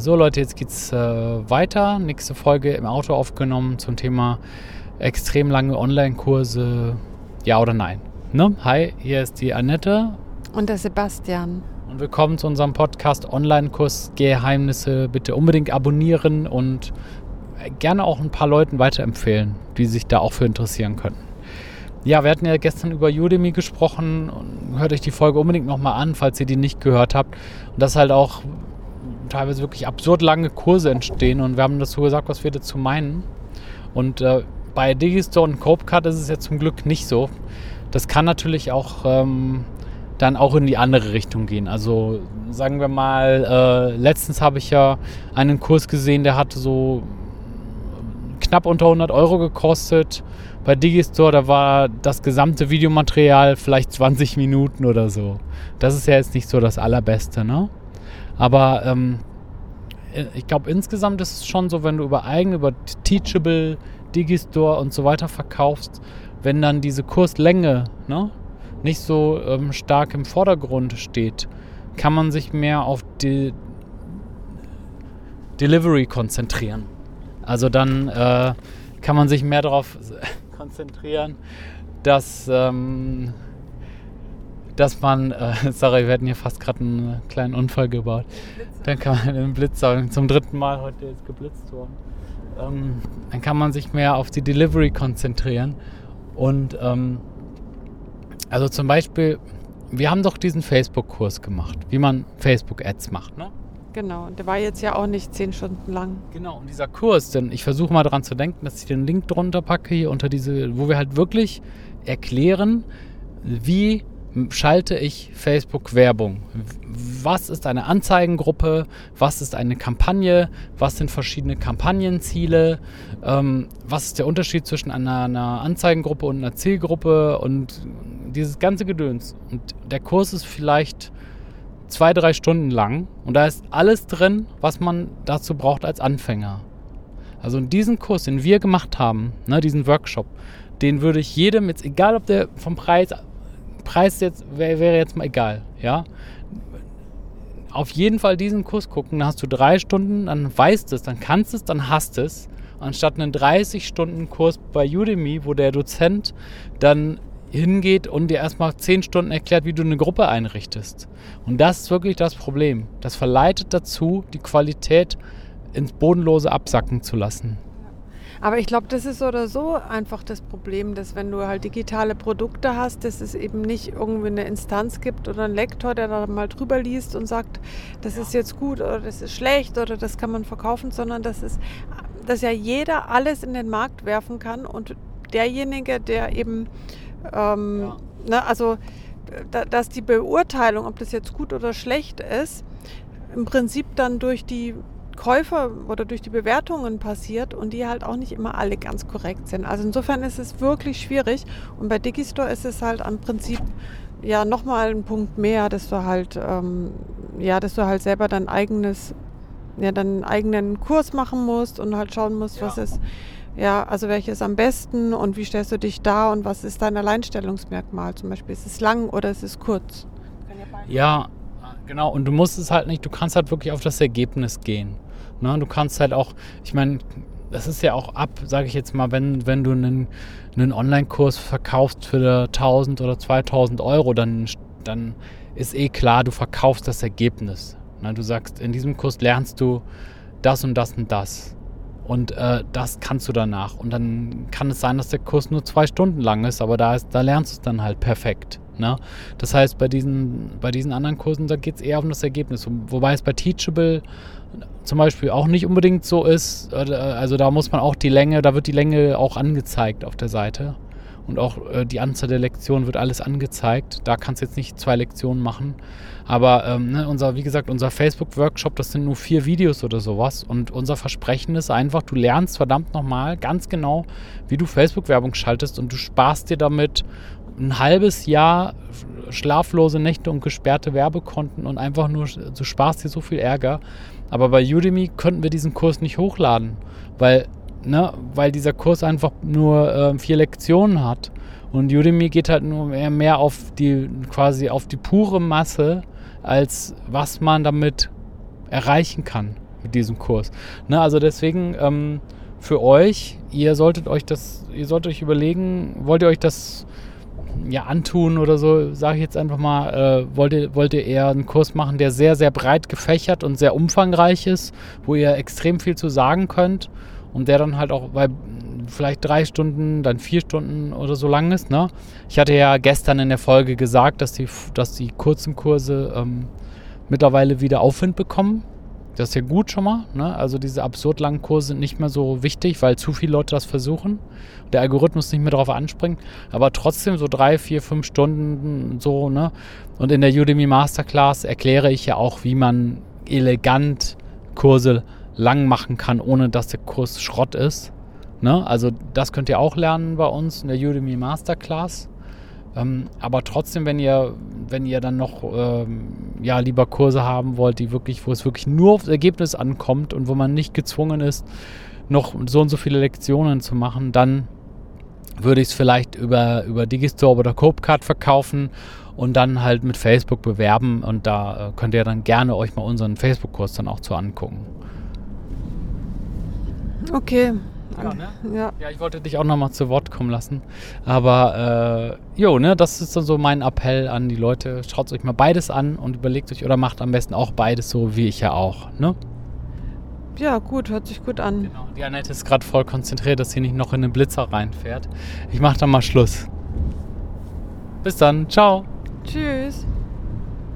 So Leute, jetzt geht's äh, weiter. Nächste Folge im Auto aufgenommen zum Thema extrem lange Online-Kurse. Ja oder nein? Ne? Hi, hier ist die Annette. Und der Sebastian. Und willkommen zu unserem Podcast Online-Kurs Geheimnisse. Bitte unbedingt abonnieren und gerne auch ein paar Leuten weiterempfehlen, die sich da auch für interessieren könnten. Ja, wir hatten ja gestern über Udemy gesprochen. Hört euch die Folge unbedingt nochmal an, falls ihr die nicht gehört habt. Und das halt auch teilweise wirklich absurd lange Kurse entstehen und wir haben dazu gesagt, was wir dazu meinen. Und äh, bei Digistore und Copecard ist es ja zum Glück nicht so. Das kann natürlich auch ähm, dann auch in die andere Richtung gehen. Also sagen wir mal, äh, letztens habe ich ja einen Kurs gesehen, der hatte so knapp unter 100 Euro gekostet. Bei Digistore, da war das gesamte Videomaterial vielleicht 20 Minuten oder so. Das ist ja jetzt nicht so das Allerbeste, ne? Aber ähm, äh, ich glaube, insgesamt ist es schon so, wenn du über eigen, über Teachable, Digistore und so weiter verkaufst, wenn dann diese Kurslänge ne, nicht so ähm, stark im Vordergrund steht, kann man sich mehr auf die Delivery konzentrieren. Also dann äh, kann man sich mehr darauf konzentrieren, dass ähm, dass man, äh, sorry, wir hatten hier fast gerade einen kleinen Unfall gebaut. Dann kann man den Blitz sagen, zum dritten Mal heute ist geblitzt worden. Ähm, dann kann man sich mehr auf die Delivery konzentrieren. Und ähm, also zum Beispiel, wir haben doch diesen Facebook-Kurs gemacht, wie man Facebook-Ads macht, ne? Genau, und der war jetzt ja auch nicht zehn Stunden lang. Genau, und dieser Kurs, denn ich versuche mal daran zu denken, dass ich den Link drunter packe hier unter diese, wo wir halt wirklich erklären, wie schalte ich Facebook-Werbung? Was ist eine Anzeigengruppe? Was ist eine Kampagne? Was sind verschiedene Kampagnenziele? Ähm, was ist der Unterschied zwischen einer, einer, Anzeigengruppe und einer Zielgruppe? Und dieses ganze Gedöns. Und der Kurs ist vielleicht zwei, drei Stunden lang und da ist alles drin, was man dazu braucht als Anfänger. Also in diesem Kurs, den wir gemacht haben, ne, diesen Workshop, den würde ich jedem, jetzt egal ob der vom Preis Preis jetzt wäre wär jetzt mal egal, ja. Auf jeden Fall diesen Kurs gucken, dann hast du drei Stunden, dann weißt es, dann kannst es, dann hast es. Anstatt einen 30-Stunden-Kurs bei Udemy, wo der Dozent dann hingeht und dir erstmal 10 Stunden erklärt, wie du eine Gruppe einrichtest. Und das ist wirklich das Problem. Das verleitet dazu, die Qualität ins Bodenlose absacken zu lassen. Aber ich glaube, das ist so oder so einfach das Problem, dass wenn du halt digitale Produkte hast, dass es eben nicht irgendwie eine Instanz gibt oder einen Lektor, der da mal drüber liest und sagt, das ist jetzt gut oder das ist schlecht oder das kann man verkaufen, sondern dass es, dass ja jeder alles in den Markt werfen kann und derjenige, der eben, ähm, ja. ne, also da, dass die Beurteilung, ob das jetzt gut oder schlecht ist, im Prinzip dann durch die Käufer oder durch die Bewertungen passiert und die halt auch nicht immer alle ganz korrekt sind. Also insofern ist es wirklich schwierig und bei Digistore ist es halt am Prinzip ja nochmal ein Punkt mehr, dass du halt ähm, ja, dass du halt selber dein eigenes ja, deinen eigenen Kurs machen musst und halt schauen musst, ja. was ist ja, also welches am besten und wie stellst du dich da und was ist dein Alleinstellungsmerkmal? Zum Beispiel ist es lang oder ist es kurz? Ja, genau. Und du musst es halt nicht, du kannst halt wirklich auf das Ergebnis gehen. Ne? Du kannst halt auch, ich meine, das ist ja auch ab, sage ich jetzt mal, wenn, wenn du einen, einen Online-Kurs verkaufst für 1000 oder 2000 Euro, dann, dann ist eh klar, du verkaufst das Ergebnis. Ne? Du sagst, in diesem Kurs lernst du das und das und das. Und äh, das kannst du danach. Und dann kann es sein, dass der Kurs nur zwei Stunden lang ist, aber da, ist, da lernst du es dann halt perfekt. Ne? Das heißt, bei diesen, bei diesen anderen Kursen, da geht es eher um das Ergebnis. Wobei es bei Teachable zum Beispiel auch nicht unbedingt so ist. Also da muss man auch die Länge, da wird die Länge auch angezeigt auf der Seite. Und auch äh, die Anzahl der Lektionen wird alles angezeigt. Da kannst du jetzt nicht zwei Lektionen machen. Aber ähm, ne, unser, wie gesagt, unser Facebook-Workshop, das sind nur vier Videos oder sowas. Und unser Versprechen ist einfach, du lernst verdammt nochmal ganz genau, wie du Facebook-Werbung schaltest und du sparst dir damit ein halbes Jahr schlaflose Nächte und gesperrte Werbekonten und einfach nur, du sparst dir so viel Ärger. Aber bei Udemy könnten wir diesen Kurs nicht hochladen, weil, ne, weil dieser Kurs einfach nur äh, vier Lektionen hat. Und Udemy geht halt nur mehr, mehr auf die, quasi auf die pure Masse, als was man damit erreichen kann. mit diesem Kurs. Ne, also deswegen ähm, für euch, ihr solltet euch das, ihr solltet euch überlegen, wollt ihr euch das ja, antun oder so, sage ich jetzt einfach mal, äh, wollt, ihr, wollt eher einen Kurs machen, der sehr, sehr breit gefächert und sehr umfangreich ist, wo ihr extrem viel zu sagen könnt und der dann halt auch bei vielleicht drei Stunden, dann vier Stunden oder so lang ist. Ne? Ich hatte ja gestern in der Folge gesagt, dass die, dass die kurzen Kurse ähm, mittlerweile wieder Aufwind bekommen. Das ist ja gut schon mal. Ne? Also diese absurd langen Kurse sind nicht mehr so wichtig, weil zu viele Leute das versuchen. Der Algorithmus nicht mehr darauf anspringt. Aber trotzdem so drei, vier, fünf Stunden so. Ne? Und in der Udemy Masterclass erkläre ich ja auch, wie man elegant Kurse lang machen kann, ohne dass der Kurs Schrott ist. Ne? Also das könnt ihr auch lernen bei uns in der Udemy Masterclass. Ähm, aber trotzdem, wenn ihr, wenn ihr dann noch ähm, ja, lieber Kurse haben wollt, die wirklich, wo es wirklich nur aufs Ergebnis ankommt und wo man nicht gezwungen ist, noch so und so viele Lektionen zu machen, dann würde ich es vielleicht über, über Digistore oder Copecard verkaufen und dann halt mit Facebook bewerben und da äh, könnt ihr dann gerne euch mal unseren Facebook-Kurs dann auch zu angucken. Okay, ja, ne? ja. ja, ich wollte dich auch nochmal zu Wort kommen lassen. Aber äh, jo, ne, das ist dann so mein Appell an die Leute. Schaut euch mal beides an und überlegt euch oder macht am besten auch beides so wie ich ja auch. Ne? Ja, gut, hört sich gut an. Genau. Die Annette ist gerade voll konzentriert, dass sie nicht noch in den Blitzer reinfährt. Ich mach dann mal Schluss. Bis dann. Ciao. Tschüss.